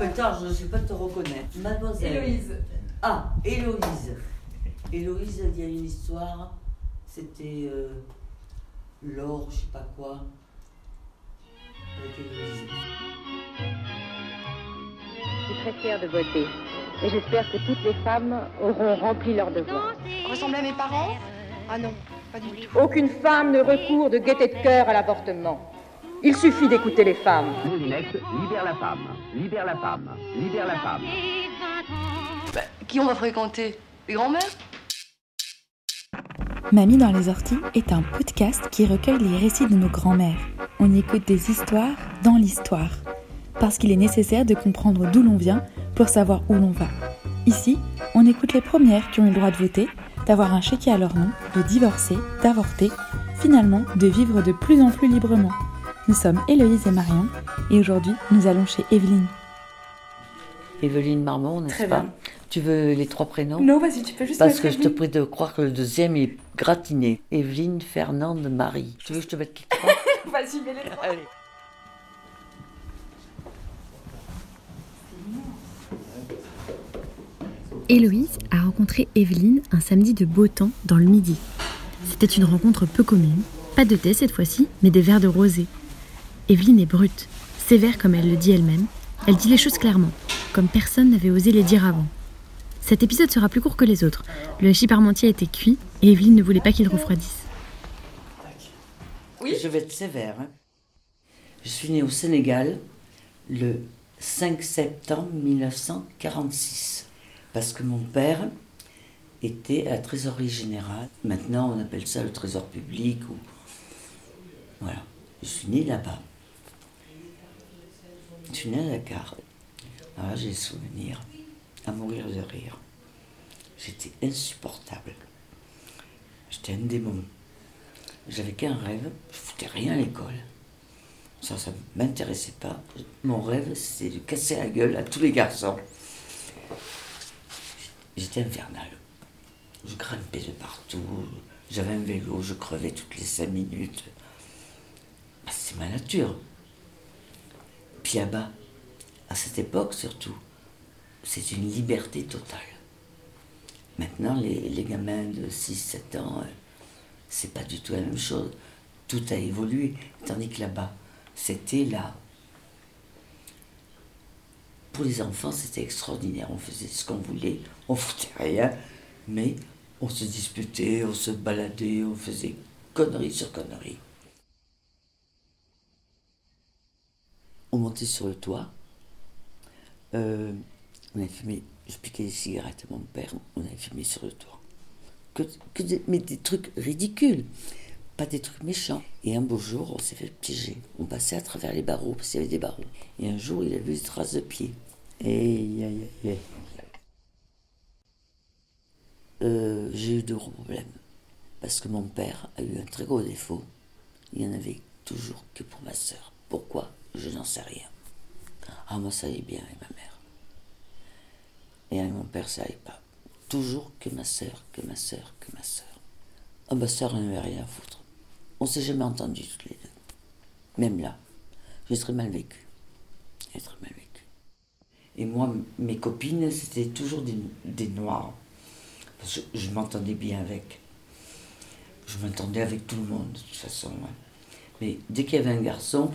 Attends, je ne sais pas te reconnaître. Mademoiselle. Héloïse. Ah, Héloïse. Héloïse, il y a une histoire. C'était euh, l'or, je sais pas quoi. Avec Héloïse. Je suis très fière de voter. Et j'espère que toutes les femmes auront rempli leur devoir. Ressemble à mes parents? Ah non, pas du tout. Aucune femme ne recourt de gaieté de cœur à l'avortement. Il suffit d'écouter les femmes. Moulinex, libère la femme, libère la femme, libère la femme. Bah, qui on va fréquenter? Les grands-mères? Mamie dans les orties est un podcast qui recueille les récits de nos grands-mères. On y écoute des histoires dans l'histoire. Parce qu'il est nécessaire de comprendre d'où l'on vient pour savoir où l'on va. Ici, on écoute les premières qui ont eu le droit de voter, d'avoir un chéquier à leur nom, de divorcer, d'avorter, finalement de vivre de plus en plus librement. Nous sommes Héloïse et Marion et aujourd'hui nous allons chez Evelyne. Evelyne Marmont, n'est-ce pas bien. Tu veux les trois prénoms? Non, vas-y, tu peux juste Parce mettre que je te prie de croire que le deuxième est gratiné. Evelyne, Fernande, Marie. Tu veux que je te mette les trois Vas-y, mets les trois. Allez. Héloïse a rencontré Evelyne un samedi de beau temps dans le midi. C'était une rencontre peu commune. Pas de thé cette fois-ci, mais des verres de rosé. Evelyne est brute, sévère comme elle le dit elle-même. Elle dit les choses clairement, comme personne n'avait osé les dire avant. Cet épisode sera plus court que les autres. Le hachis parmentier était cuit et Evelyne ne voulait pas qu'il refroidisse. Oui. Je vais être sévère. hein. Je suis née au Sénégal le 5 septembre 1946. Parce que mon père était à la trésorerie générale. Maintenant, on appelle ça le trésor public. Ou... Voilà. Je suis née là-bas. Je suis née à Dakar. Là, j'ai des souvenirs à mourir de rire. J'étais insupportable. J'étais un démon. J'avais qu'un rêve, je foutais rien à l'école. Ça, ça ne m'intéressait pas. Mon rêve, c'était de casser la gueule à tous les garçons. J'étais infernal. Je grimpais de partout. J'avais un vélo, je crevais toutes les cinq minutes. Ah, C'est ma nature. Là-bas, à cette époque surtout, c'est une liberté totale. Maintenant, les, les gamins de 6-7 ans, euh, c'est pas du tout la même chose. Tout a évolué. Tandis que là-bas, c'était là. Pour les enfants, c'était extraordinaire. On faisait ce qu'on voulait, on foutait rien, mais on se disputait, on se baladait, on faisait conneries sur conneries. On montait sur le toit. Euh, on a fumé, je piquais des cigarettes à mon père, on a fumé sur le toit. Que, des, mais des trucs ridicules, pas des trucs méchants. Et un beau jour, on s'est fait piéger. On passait à travers les barreaux, parce qu'il y avait des barreaux. Et un jour, il a vu des traces de pieds. Et. Euh, j'ai eu de gros problèmes. Parce que mon père a eu un très gros défaut. Il n'y en avait toujours que pour ma sœur. Pourquoi? Je n'en sais rien. Ah, moi, ça allait bien avec ma mère. Et avec mon père, ça allait pas. Toujours que ma sœur, que ma sœur, que ma sœur. Ah, ma sœur, elle n'avait rien à foutre. On s'est jamais entendus toutes les deux. Même là, j'ai très mal vécu. J'ai très mal vécu. Et moi, mes copines, c'était toujours des, des noirs. Parce que je m'entendais bien avec. Je m'entendais avec tout le monde, de toute façon. Mais dès qu'il y avait un garçon,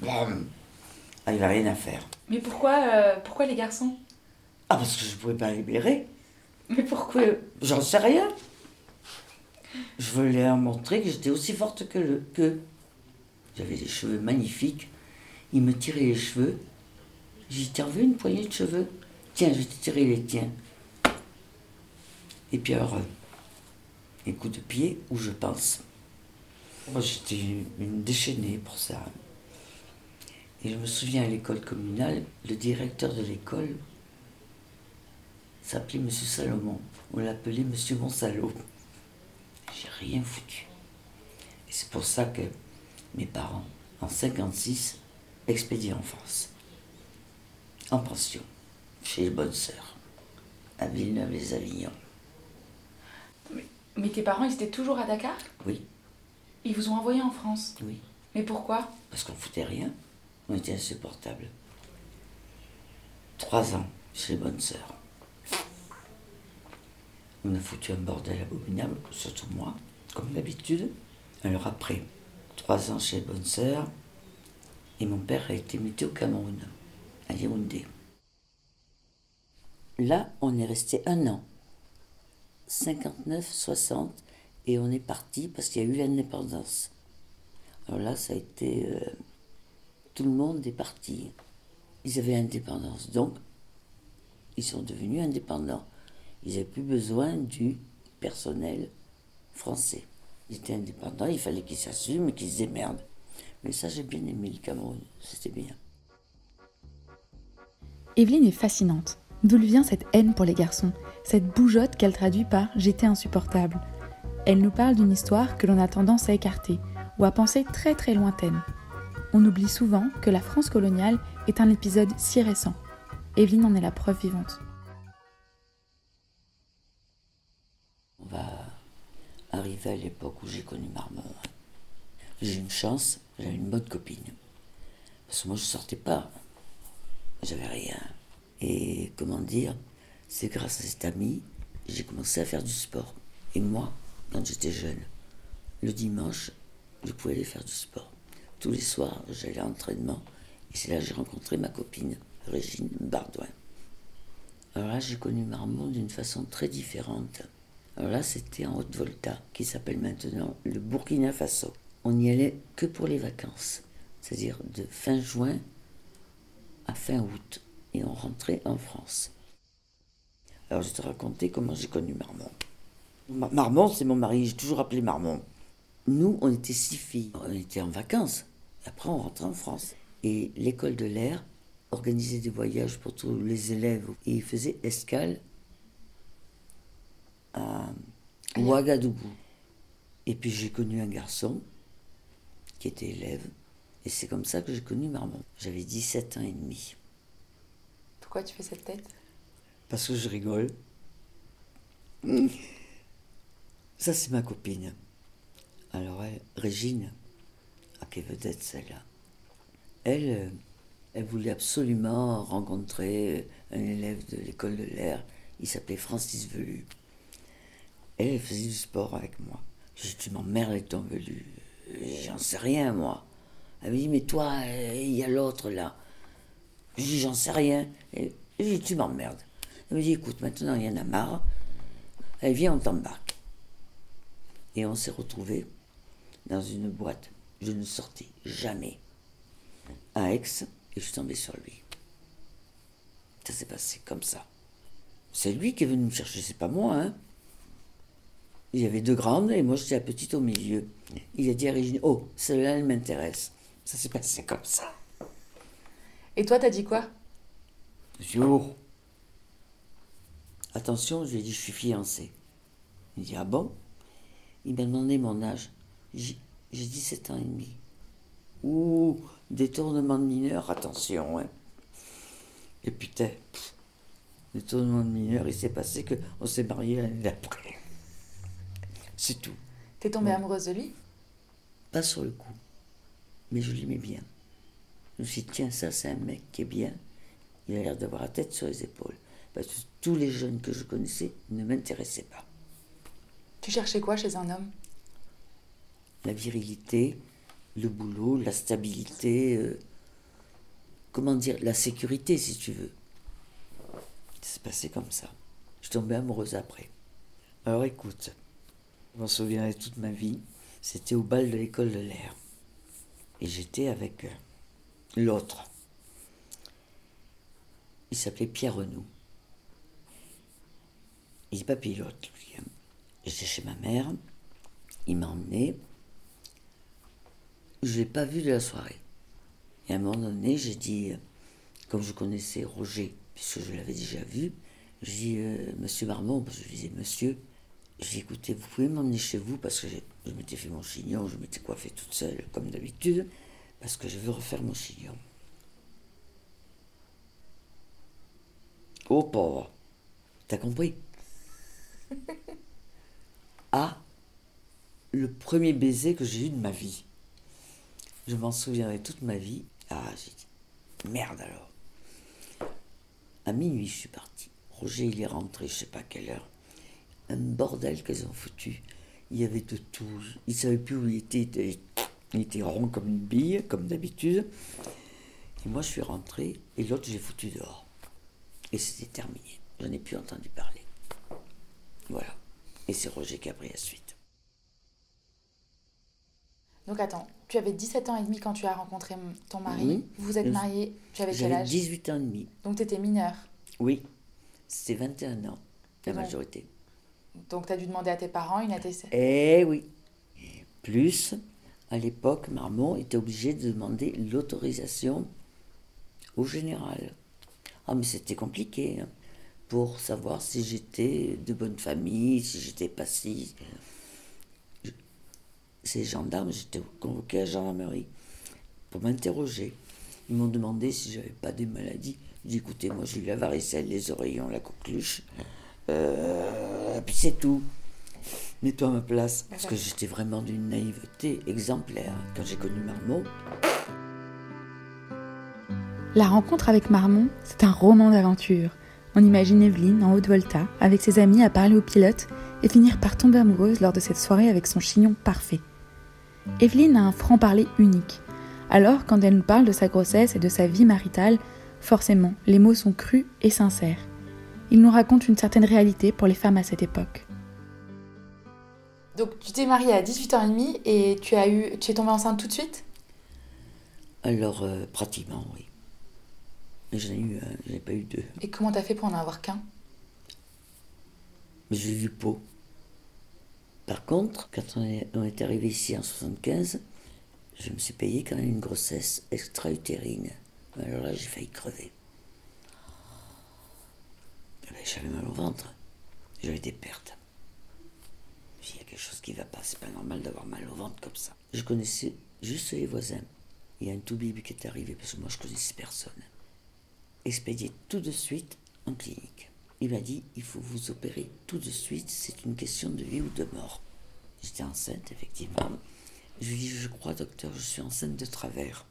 bam, ah, il n'y avait rien à faire. Mais pourquoi, euh, pourquoi les garçons? Ah, parce que je ne pouvais pas libérer. Mais pourquoi? J'en sais rien. Je voulais leur montrer que j'étais aussi forte que le que. J'avais des cheveux magnifiques. Il me tirait les cheveux. J'ai dit, vu une poignée de cheveux Tiens, je vais te tirer les tiens. Et puis alors, euh, les coups de pied, où je pense. Moi, j'étais une déchaînée pour ça. Et je me souviens à l'école communale, le directeur de l'école s'appelait Monsieur Salomon. On l'appelait Monsieur Monsalo. J'ai rien foutu. Et c'est pour ça que mes parents, en 56, expédiés en France. En pension, chez les bonnes sœurs, à Villeneuve-les-Avignon. Mais tes parents, ils étaient toujours à Dakar? Oui, Ils vous ont envoyé en France? Oui. Mais pourquoi? Parce qu'on foutait rien. On était insupportables. trois ans chez les bonnes sœurs. On a foutu un bordel abominable, surtout moi, comme d'habitude. Alors après, trois ans chez les bonnes sœurs, et mon père a été muté au Cameroun, à Yaoundé. Là, on est resté un an, 59-60, et on est parti parce qu'il y a eu l'indépendance. Alors là, ça a été... euh, tout le monde est parti. Ils avaient l'indépendance, donc ils sont devenus indépendants. Ils n'avaient plus besoin du personnel français. Ils étaient indépendants, il fallait qu'ils s'assument et qu'ils se démerdent. Mais ça, j'ai bien aimé le Cameroun, c'était bien. Evelyne est fascinante. D'où lui vient cette haine pour les garçons, cette bougeotte qu'elle traduit par J'étais insupportable Elle nous parle d'une histoire que l'on a tendance à écarter ou à penser très très lointaine. On oublie souvent que la France coloniale est un épisode si récent. Evelyne en est la preuve vivante. On va arriver à l'époque où j'ai connu Marmont. J'ai une chance, j'avais une bonne copine. Parce que moi, je sortais pas. J'avais rien. Et comment dire, c'est grâce à cet ami, j'ai commencé à faire du sport. Et moi, quand j'étais jeune, le dimanche, je pouvais aller faire du sport. Tous les soirs, j'allais à l'entraînement. Et c'est là que j'ai rencontré ma copine, Régine Bardouin. Alors là, j'ai connu Marmont d'une façon très différente. Alors là, c'était en Haute-Volta, qui s'appelle maintenant le Burkina Faso. On n'y allait que pour les vacances, c'est-à-dire de fin juin à fin août, et on rentrait en France. Alors je te raconter comment j'ai connu Marmont. Ma- Marmont, c'est mon mari, j'ai toujours appelé Marmont. Nous, on était six filles, on était en vacances. Après, on rentrait en France. Et l'école de l'air organisait des voyages pour tous les élèves. Et ils faisaient escale à Ouagadougou. Et puis j'ai connu un garçon qui était élève. Et c'est comme ça que j'ai connu Marmont. J'avais 17 ans et demi. Pourquoi tu fais cette tête? Parce que je rigole. Ça, c'est ma copine. Alors, elle, Régine, à quelle vedette celle-là Elle, euh, elle voulait absolument rencontrer un élève de l'école de l'air. Il s'appelait Francis Velu. Elle, faisait du sport avec moi. J'ai dit, tu m'emmerdes avec ton Velu. J'en sais rien, moi. Elle me dit, mais toi, euh, il y a l'autre là. Je dis, j'en sais rien. Je dis, tu m'emmerdes. Elle me dit, écoute, maintenant, il y en a marre. Elle vient, on t'embarque. Et on s'est retrouvés dans une boîte. Je ne sortais jamais. À Aix, et je suis tombée sur lui. Ça s'est passé comme ça. C'est lui qui est venu me chercher, c'est pas moi, hein. Il y avait deux grandes et moi j'étais la petite au milieu. Il a dit à Régine, oh, celle-là, elle m'intéresse. Ça s'est passé comme ça. Et toi, t'as dit quoi? Oh. Attention, je lui ai dit, je suis fiancée. Il dit, ah bon? Il m'a demandé mon âge. J'ai j'ai 17 ans et demi. Ouh, détournement de mineur, attention. Hein. Et putain, pff, détournement de mineur, il s'est passé qu'on s'est mariés l'année d'après. C'est tout. T'es tombée amoureuse de lui? Pas sur le coup. Mais je l'aimais bien. Je me suis dit, tiens, ça, c'est un mec qui est bien. Il a l'air d'avoir la tête sur les épaules. Parce que tous les jeunes que je connaissais ne m'intéressaient pas. Tu cherchais quoi chez un homme? La virilité, le boulot, la stabilité, euh, comment dire, la sécurité, si tu veux. C'est passé comme ça. Je tombée amoureuse après. Alors écoute, je m'en souviendrai toute ma vie. C'était au bal de l'école de l'air. Et j'étais avec euh, l'autre. Il s'appelait Pierre Renou. Il n'est pas pilote, lui. hein. J'étais chez ma mère. Il m'a emmené. Je ne l'ai pas vu de la soirée. Et à un moment donné, j'ai dit, euh, comme je connaissais Roger, puisque je l'avais déjà vu, j'ai dit, euh, Monsieur Marmont, parce que je lui disais, Monsieur, j'ai dit, écoutez, vous pouvez m'emmener chez vous, parce que je m'étais fait mon chignon, je m'étais coiffée toute seule, comme d'habitude, parce que je veux refaire mon chignon. Oh pauvre, t'as compris? Ah, le premier baiser que j'ai eu de ma vie. Je m'en souviendrai toute ma vie. Ah, j'ai dit, merde alors. À minuit, je suis partie. Roger, il est rentré, je sais pas quelle heure. Un bordel qu'ils ont foutu. Il y avait de tout. Il savait plus où il était. Il était, rond comme une bille, comme d'habitude. Et moi, je suis rentrée et l'autre, j'ai foutu dehors. Et c'était terminé. J'en ai plus entendu parler. Voilà. Et c'est Roger qui a pris la suite. Donc attends, tu avais 17 ans et demi quand tu as rencontré ton mari. Oui. Vous vous êtes mariés, tu avais quel J'avais âge? 18 ans et demi. Donc tu étais mineur. Oui. C'était 21 ans, la majorité. Donc tu as dû demander à tes parents une ATC. Eh oui. Plus, à l'époque, Marmont était obligé de demander l'autorisation au général. Ah, mais c'était compliqué hein, pour savoir si j'étais de bonne famille, si j'étais pas si. Ces gendarmes, j'étais convoqué à la gendarmerie pour m'interroger. Ils m'ont demandé si j'avais pas des maladies. J'ai dit écoutez, moi j'ai eu la varicelle, les oreillons, la coqueluche. Euh, puis c'est tout. Mets-toi à ma place. Parce que j'étais vraiment d'une naïveté exemplaire. Quand j'ai connu Marmont, La rencontre avec Marmont, c'est un roman d'aventure. On imagine Evelyne en Haute-Volta, avec ses amis à parler au pilote et finir par tomber amoureuse lors de cette soirée avec son chignon parfait. Evelyne a un franc-parler unique. Alors, quand elle nous parle de sa grossesse et de sa vie maritale, forcément, les mots sont crus et sincères. Il nous raconte une certaine réalité pour les femmes à cette époque. Donc tu t'es mariée à 18 ans et demi et tu as eu tu es tombée enceinte tout de suite? Alors euh, pratiquement, oui. Mais j'en ai eu, un, j'en ai pas eu deux. Et comment t'as fait pour en avoir qu'un? Mais j'ai eu peau. Par contre, quand on est, arrivé ici en 75, je me suis payé quand même une grossesse extra-utérine. Alors là, j'ai failli crever. Eh ben, J'avais mal au ventre. J'avais des pertes. Il y a quelque chose qui va pas. C'est pas normal d'avoir mal au ventre comme ça. Je connaissais juste les voisins. Il y a un tout bébé qui est arrivé parce que moi je connaissais personne. Expédié tout de suite en clinique. Il m'a dit il faut vous opérer tout de suite, c'est une question de vie ou de mort. J'étais enceinte, effectivement. Je lui ai dit je crois, docteur, je suis enceinte de travers.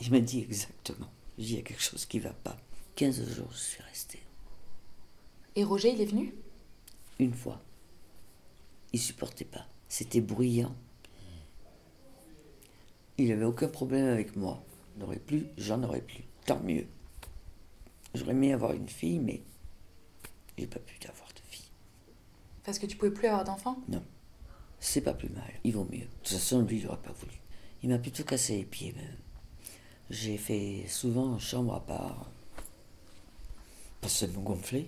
Il m'a dit exactement. Dit il y a quelque chose qui va pas. 15 jours, je suis restée. Et Roger, il est venu? Une fois. Il supportait pas. C'était bruyant. Il avait aucun problème avec moi. N'aurait plus, j'en aurais plus. Tant mieux. J'aurais aimé avoir une fille, mais j'ai pas pu avoir de fille. Parce que tu pouvais plus avoir d'enfants? Non. C'est pas plus mal. Il vaut mieux. De toute façon, lui, il n'aurait pas voulu. Il m'a plutôt cassé les pieds, même. J'ai fait souvent chambre à part. Parce que ça me gonflait.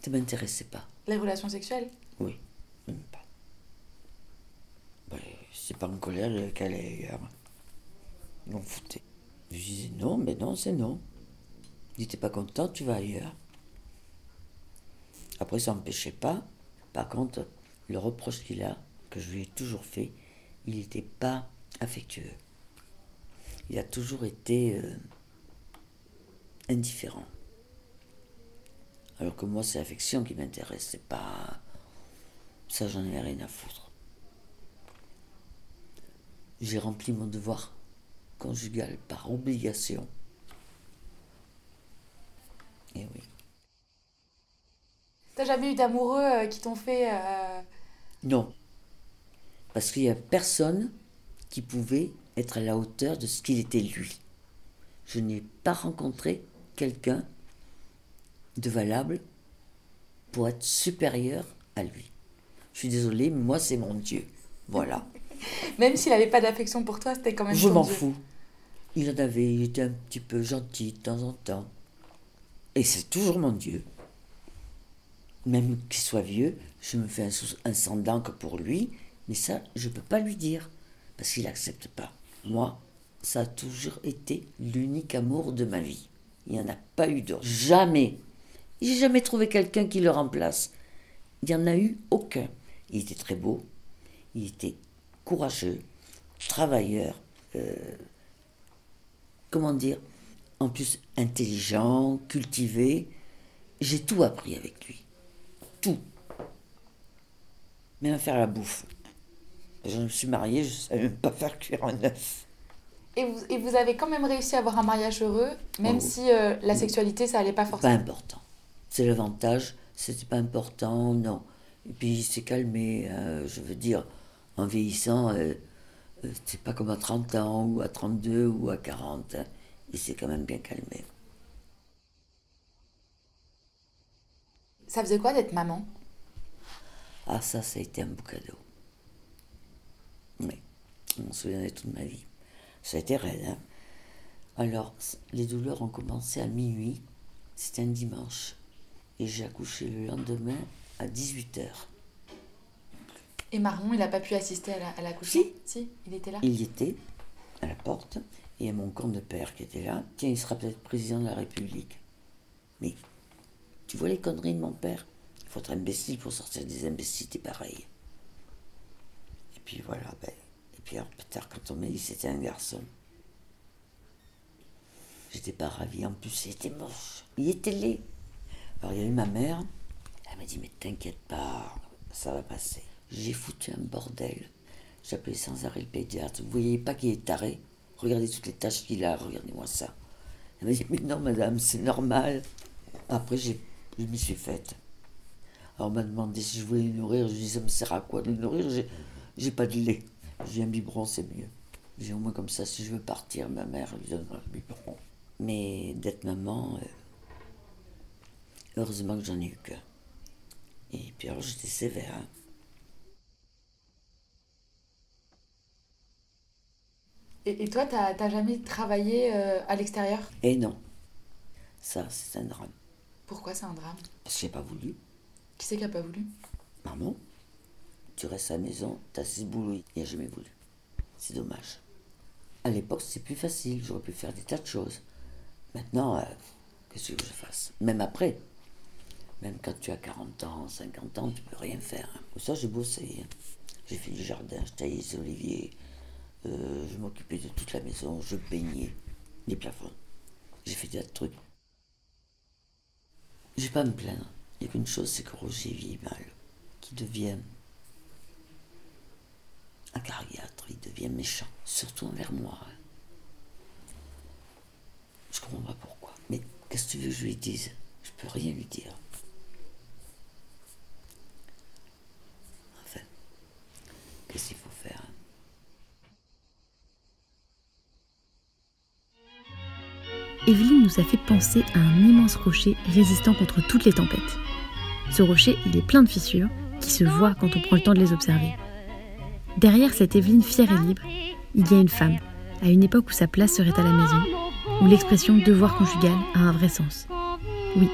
Ça m'intéressait pas. Les relations sexuelles? Oui, même pas. Ben, c'est pas en colère qu'elle est ailleurs. Ils m'en foutaient. Je disais non, mais non, c'est non. Si t'es pas content, tu vas ailleurs. Après, ça n'empêchait pas. Par contre, le reproche qu'il a, que je lui ai toujours fait, il n'était pas affectueux. Il a toujours été euh, indifférent. Alors que moi, c'est l'affection qui m'intéresse, c'est pas. Ça, j'en ai rien à foutre. J'ai rempli mon devoir conjugal par obligation. Et oui. T'as jamais eu d'amoureux euh, qui t'ont fait. euh, Non. Parce qu'il n'y a personne qui pouvait être à la hauteur de ce qu'il était lui. Je n'ai pas rencontré quelqu'un de valable pour être supérieur à lui. Je suis désolée, mais moi c'est mon Dieu. Voilà. Même s'il avait pas d'affection pour toi, c'était quand même Je m'en fous. Il en avait, il était un petit peu gentil de temps en temps. Et c'est toujours mon Dieu. Même qu'il soit vieux, je me fais un, un sang pour lui, mais ça, je ne peux pas lui dire, parce qu'il n'accepte pas. Moi, ça a toujours été l'unique amour de ma vie. Il n'y en a pas eu d'autre. Jamais. J'ai jamais trouvé quelqu'un qui le remplace. Il n'y en a eu aucun. Il était très beau, il était courageux, travailleur, euh, comment dire, en plus intelligent, cultivé. J'ai tout appris avec lui. Tout. Même à faire la bouffe. Je me suis mariée, je ne savais même pas faire cuire un œuf. Et vous, et vous avez quand même réussi à avoir un mariage heureux, même Oh. si euh, la sexualité, ça allait pas Pas forcément. important. C'est l'avantage, c'était pas important, non. Et puis il s'est calmé, euh, je veux dire, en vieillissant, euh, euh, c'est pas comme à 30 ans, ou à 32, ou à 40. hein. Il s'est quand même bien calmé. Ça faisait quoi d'être maman? Ah, ça, ça a été un beau cadeau. Oui, je m'en souviendrai toute ma vie. Ça a été raide, hein. Alors, les douleurs ont commencé à minuit, c'était un dimanche. Et j'ai accouché le lendemain à 18h. Et Marion, il a pas pu assister à la- à l'accouchement? Si, il était là? Il y était, à la porte, il y a mon compte de père qui était là. Tiens, il sera peut-être président de la République. Mais, tu vois les conneries de mon père? Il faut être imbécile pour sortir des imbécilités pareilles. Et puis voilà, ben, et puis alors, plus tard, quand on m'a dit c'était un garçon, j'étais pas ravie. En plus, il était moche. Il était laid. Alors, il y a eu ma mère. Elle m'a dit, mais t'inquiète pas, ça va passer. J'ai foutu un bordel. J'appelais sans arrêt le pédiatre. Vous voyez pas qu'il est taré? Regardez toutes les taches qu'il a, regardez-moi ça. Elle m'a dit, mais non, madame, c'est normal. Après, je m'y suis faite. Alors, on m'a demandé si je voulais le nourrir. Je lui ai dit, ça me sert à quoi de le nourrir? J'ai, pas de lait. J'ai un biberon, c'est mieux. J'ai au moins comme ça, si je veux partir, ma mère lui donnera le biberon. Mais d'être maman, euh, heureusement que j'en ai eu qu'un. Et puis alors, j'étais sévère. hein. Et, et toi, t'as t'as jamais travaillé euh, à l'extérieur? Et non. Ça, c'est un drame. Pourquoi c'est un drame? Parce que j'ai pas voulu. Qui c'est qui a pas voulu? Maman, tu restes à la maison, t'as six boulots, il n'a jamais voulu. C'est dommage. À l'époque, c'était plus facile, j'aurais pu faire des tas de choses. Maintenant, euh, qu'est-ce que je fasse? Même après, même quand tu as 40 ans, 50 ans, tu peux rien faire. Pour ça, j'ai bossé. hein. J'ai fait du jardin, je taillais les oliviers, euh, je m'occupais de toute la maison, je peignais les plafonds. J'ai fait des trucs. Je vais pas me plaindre. Il n'y a qu'une chose, c'est que Roger vieillit mal. Qui devient un cariatre, il devient méchant. Surtout envers moi. Je comprends pas pourquoi. Mais qu'est-ce que tu veux que je lui dise? Je peux rien lui dire. Enfin, qu'est-ce qu'il faut faire hein Evelyne nous a fait penser à un immense rocher résistant contre toutes les tempêtes. Ce rocher, il est plein de fissures qui se voient quand on prend le temps de les observer. Derrière cette Evelyne fière et libre, il y a une femme, à une époque où sa place serait à la maison, où l'expression devoir conjugal a un vrai sens. Oui,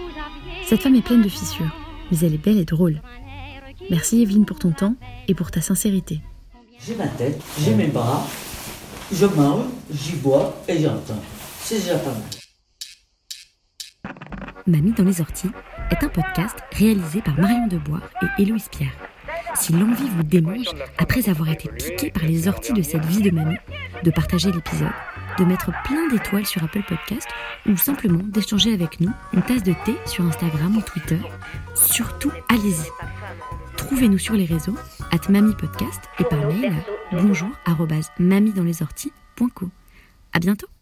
cette femme est pleine de fissures, mais elle est belle et drôle. Merci Evelyne pour ton temps et pour ta sincérité. J'ai ma tête, j'ai mes bras, je mange, j'y bois et j'entends. C'est déjà pas mal. Mamie dans les orties est un podcast réalisé par Marion Debois et Héloïse Pierre. Si l'envie vous démange, après avoir été piqué par les orties de cette vie de mamie, de partager l'épisode, de mettre plein d'étoiles sur Apple Podcast ou simplement d'échanger avec nous une tasse de thé sur Instagram ou Twitter, surtout allez-y. Trouvez-nous sur les réseaux, at Mamie Podcast et par mail à bonjour arobase mamie dans les orties.co. À bientôt!